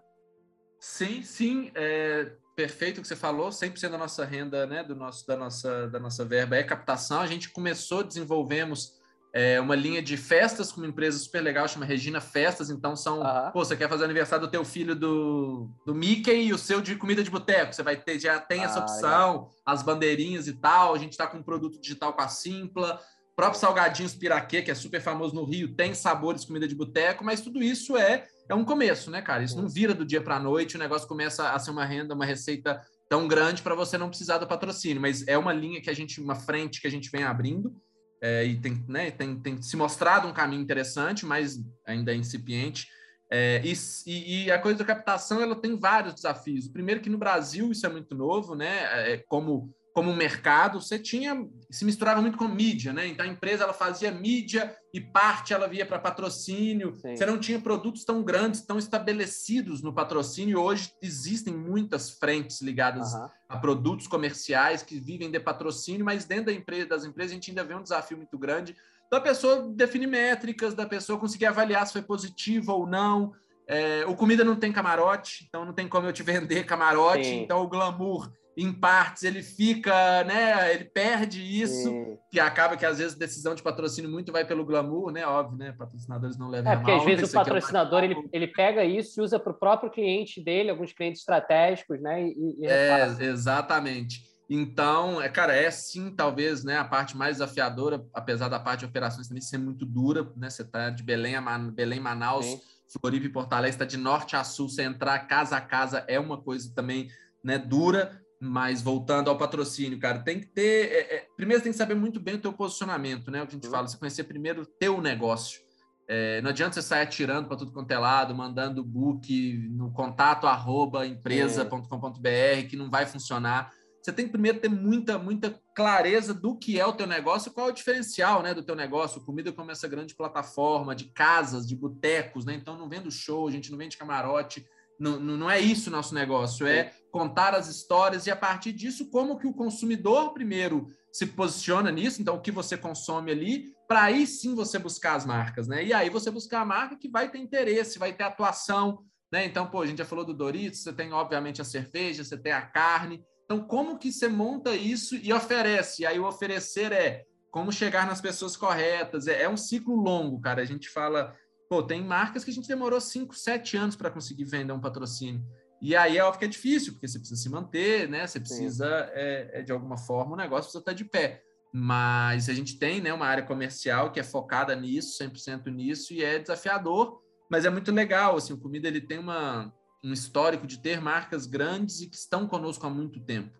Sim, sim. É perfeito o que você falou. 100% da nossa renda, né, do nosso, da, nossa, da nossa verba é captação. A gente começou, desenvolvemos é, uma linha de festas com uma empresa super legal, chama Regina Festas. Então são, uhum. pô, você quer fazer o aniversário do teu filho do, do Mickey e o seu de comida de boteco. Você vai ter, já tem essa ah, opção, as bandeirinhas e tal. A gente está com um produto digital com a Simpla. O próprio Salgadinhos Piraquê, que é super famoso no Rio, tem sabores comida de boteco, mas tudo isso é, é um começo, né, cara? Isso não vira do dia para a noite, o negócio começa a ser uma renda, uma receita tão grande para você não precisar do patrocínio, mas é uma linha que a gente, uma frente que a gente vem abrindo é, e tem, né, tem, tem se mostrado um caminho interessante, mas ainda é incipiente. É, e, e, a coisa da captação ela tem vários desafios. Primeiro que no Brasil isso é muito novo, né? É, como como mercado, você tinha se misturava muito com mídia, né? Então a empresa ela fazia mídia e parte ela via para patrocínio. Sim. Você não tinha produtos tão grandes, tão estabelecidos no patrocínio. Hoje existem muitas frentes ligadas uhum. a produtos comerciais que vivem de patrocínio, mas dentro da empresa, das empresas a gente ainda vê um desafio muito grande da pessoa definir métricas, da pessoa conseguir avaliar se foi positivo ou não. É, o comida não tem camarote, então não tem como eu te vender camarote. Sim. Então o glamour em partes ele fica, né? Ele perde isso, Sim. que acaba que às vezes decisão de patrocínio muito vai pelo glamour, né? Óbvio, né? Patrocinadores não levam é, porque mal, às vezes o patrocinador é ele, ele pega isso e usa para o próprio cliente dele, alguns clientes estratégicos, né? E, e é, exatamente. Então, é, cara, é sim, talvez, né, a parte mais desafiadora, apesar da parte de operações também ser muito dura, né? Você tá de Belém a Man Belém, Manaus, sim. Floripa e Porto Alegre, está de norte a sul, você entrar casa a casa é uma coisa também, né, dura, mas voltando ao patrocínio, cara, tem que ter. É, é, primeiro, tem que saber muito bem o teu posicionamento, né? O que a gente uhum. fala, você conhecer primeiro o teu negócio. É, não adianta você sair atirando para tudo quanto é lado, mandando book no contato arroba empresa.com.br, que não vai funcionar. Você tem que primeiro ter muita, muita clareza do que é o teu negócio, qual é o diferencial né, do teu negócio. Comida como essa grande plataforma de casas, de botecos, né? Então não vendo show, a gente não vende camarote, não, não é isso o nosso negócio, é contar as histórias e a partir disso como que o consumidor primeiro se posiciona nisso, então o que você consome ali, para aí sim você buscar as marcas, né? E aí você buscar a marca que vai ter interesse, vai ter atuação, né? Então, pô, a gente já falou do Doritos, você tem obviamente a cerveja, você tem a carne. Então, como que você monta isso e oferece? E aí o oferecer é como chegar nas pessoas corretas, é, é um ciclo longo, cara. A gente fala Pô, tem marcas que a gente demorou 5, 7 anos para conseguir vender um patrocínio. E aí é óbvio que é difícil, porque você precisa se manter, né? Você precisa, é, é, de alguma forma, o negócio precisa estar de pé. Mas a gente tem né, uma área comercial que é focada nisso, 100% nisso, e é desafiador, mas é muito legal. Assim, o Comida ele tem uma, um histórico de ter marcas grandes e que estão conosco há muito tempo.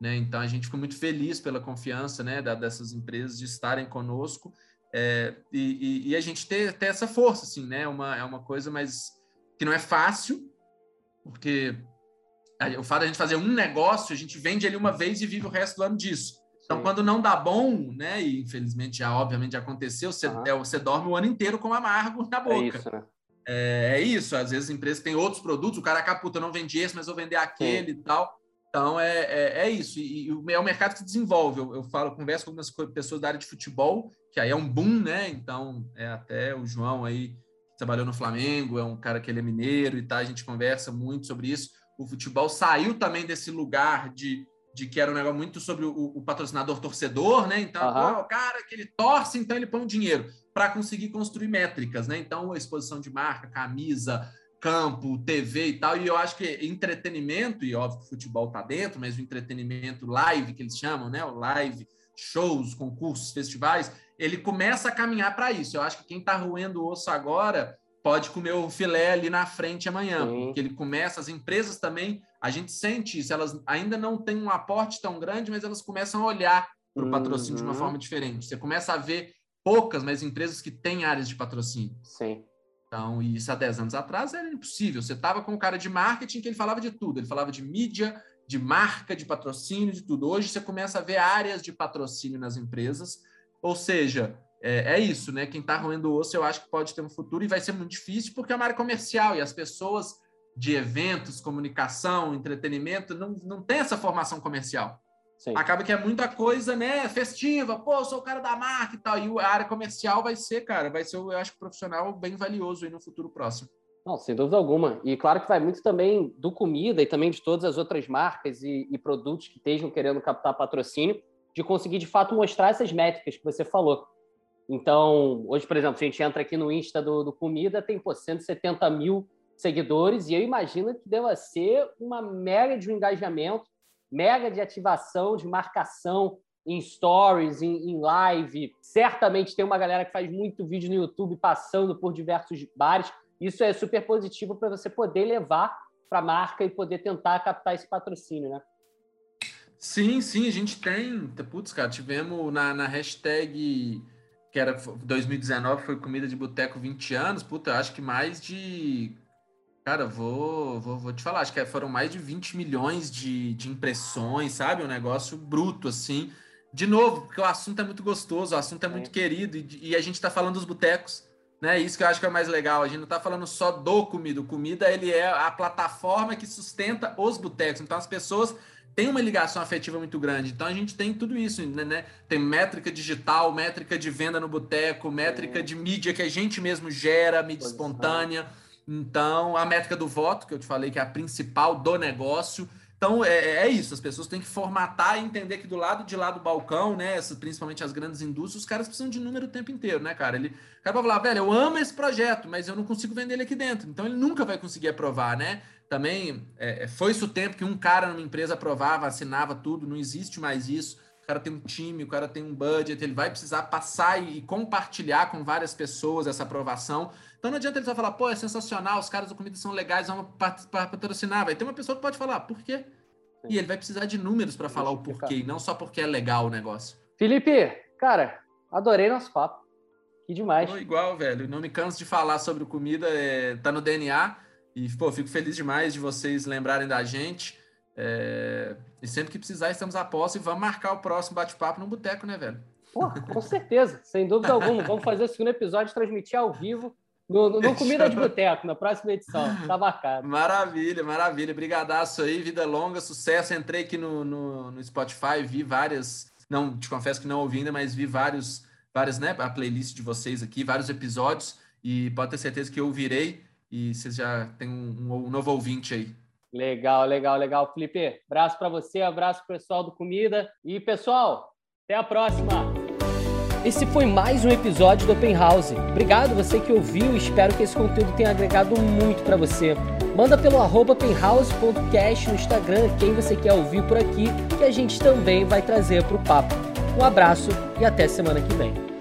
Né? Então a gente ficou muito feliz pela confiança né, da, dessas empresas de estarem conosco é, e, e, a gente ter, ter essa força, assim, né? Uma, é uma coisa mais que não é fácil, porque o fato de a gente fazer um negócio, a gente vende ele uma vez e vive o resto do ano disso. Então, Sim. quando não dá bom, né? E infelizmente já obviamente já aconteceu, você, uhum. é, você dorme o ano inteiro com amargo na boca. É isso, né? É, é, isso, às vezes a empresa tem outros produtos, o cara caputa, eu não vendi esse, mas vou vender aquele Sim. e tal. Então é, é, é isso, e, e, é o mercado que se desenvolve. Eu, eu falo, converso com algumas pessoas da área de futebol, que aí é um boom, né? Então, é até o João aí trabalhou no Flamengo, é um cara que ele é mineiro e tá, a gente conversa muito sobre isso. O futebol saiu também desse lugar de, de que era um negócio muito sobre o, o patrocinador torcedor, né? Então, uhum. o cara que ele torce, então ele põe um dinheiro para conseguir construir métricas, né? Então, a exposição de marca, camisa, campo, TV e tal, e eu acho que entretenimento, e óbvio que o futebol tá dentro, mas o entretenimento live, que eles chamam, né? O live, shows, concursos, festivais, ele começa a caminhar para isso. Eu acho que quem está roendo o osso agora pode comer o filé ali na frente amanhã, Sim. porque ele começa, as empresas também, a gente sente isso, elas ainda não têm um aporte tão grande, mas elas começam a olhar para o patrocínio uhum. de uma forma diferente. Você começa a ver poucas, mas empresas que têm áreas de patrocínio. Sim. Então, isso há 10 anos atrás era impossível. Você estava com um cara de marketing que ele falava de tudo. Ele falava de mídia, de marca, de patrocínio, de tudo. Hoje você começa a ver áreas de patrocínio nas empresas. Ou seja, é, é isso, né? Quem está roendo osso, eu acho que pode ter um futuro e vai ser muito difícil porque é uma área comercial e as pessoas de eventos, comunicação, entretenimento, não, não tem essa formação comercial. Sim. Acaba que é muita coisa, né? Festiva, pô, sou o cara da marca e tal. E a área comercial vai ser, cara, vai ser, eu acho, profissional bem valioso aí no futuro próximo. Não, sem dúvida alguma. E claro que vai muito também do comida e também de todas as outras marcas e, e produtos que estejam querendo captar patrocínio, de conseguir de fato mostrar essas métricas que você falou. Então, hoje, por exemplo, a gente entra aqui no Insta do, do Comida, tem pô, 170 mil seguidores, e eu imagino que deva ser uma mega de um engajamento, mega de ativação, de marcação em stories, em, em, live. Certamente tem uma galera que faz muito vídeo no YouTube passando por diversos bares. Isso é super positivo para você poder levar para a marca e poder tentar captar esse patrocínio, né? Sim, sim, a gente tem. Putz, cara, tivemos na, na hashtag que era 2019, foi comida de boteco 20 anos. Puta, eu acho que mais de Cara, vou, vou, vou te falar, acho que foram mais de 20 milhões de, de impressões, sabe? Um negócio bruto, assim. De novo, porque o assunto é muito gostoso, o assunto é muito é. querido, e, e, a gente tá falando dos botecos, né? Isso que eu acho que é mais legal. A gente não tá falando só do comida. O comida, ele é a plataforma que sustenta os botecos. Então, as pessoas têm uma ligação afetiva muito grande. Então, a gente tem tudo isso, né? né? Tem métrica digital, métrica de venda no boteco, métrica é. de mídia que a gente mesmo gera, mídia espontânea. Então, a métrica do voto, que eu te falei que é a principal do negócio. Então, é, é, é isso, as pessoas têm que formatar e entender que do lado de lá do balcão, né, principalmente as grandes indústrias, os caras precisam de número o tempo inteiro, né, cara? Ele, o cara vai falar, velho, eu amo esse projeto, mas eu não consigo vender ele aqui dentro. Então, ele nunca vai conseguir aprovar, né? Também é, é foi isso o tempo que um cara numa empresa aprovava, assinava tudo, não existe mais isso. O cara tem um time, o cara tem um budget, ele vai precisar passar e, compartilhar com várias pessoas essa aprovação. Então não adianta ele só falar, pô, é sensacional, os caras da comida são legais, vamos patrocinar. Vai ter uma pessoa que pode falar, por quê? Sim. E ele vai precisar de números para falar o porquê, e não só porque é legal o negócio. Felipe, cara, adorei nosso papo. Que demais. Pô, igual, velho. Não me canso de falar sobre comida, é, tá no DNA. E, pô, fico feliz demais de vocês lembrarem da gente. É... E sempre que precisar, estamos a posse e vamos marcar o próximo bate-papo no boteco, né, velho? Pô, com certeza, sem dúvida alguma. Vamos fazer o segundo episódio, transmitir ao vivo no, no, no Comida de Boteco, na próxima edição. Tá marcado. Maravilha, maravilha. Brigadaço aí, vida longa, sucesso. Entrei aqui no, no, no Spotify, vi várias. Não, te confesso que não ouvi ainda, mas vi vários, várias, né? A playlist de vocês aqui, vários episódios. E pode ter certeza que eu virei e vocês já têm um, um novo ouvinte aí. Legal, legal, legal. Felipe, abraço para você, abraço pro pessoal do Comida. E, pessoal, até a próxima! Esse foi mais um episódio do Open House. Obrigado você que ouviu e espero que esse conteúdo tenha agregado muito para você. Manda pelo arroba openhouse.cast no Instagram quem você quer ouvir por aqui que a gente também vai trazer para o papo. Um abraço e até semana que vem.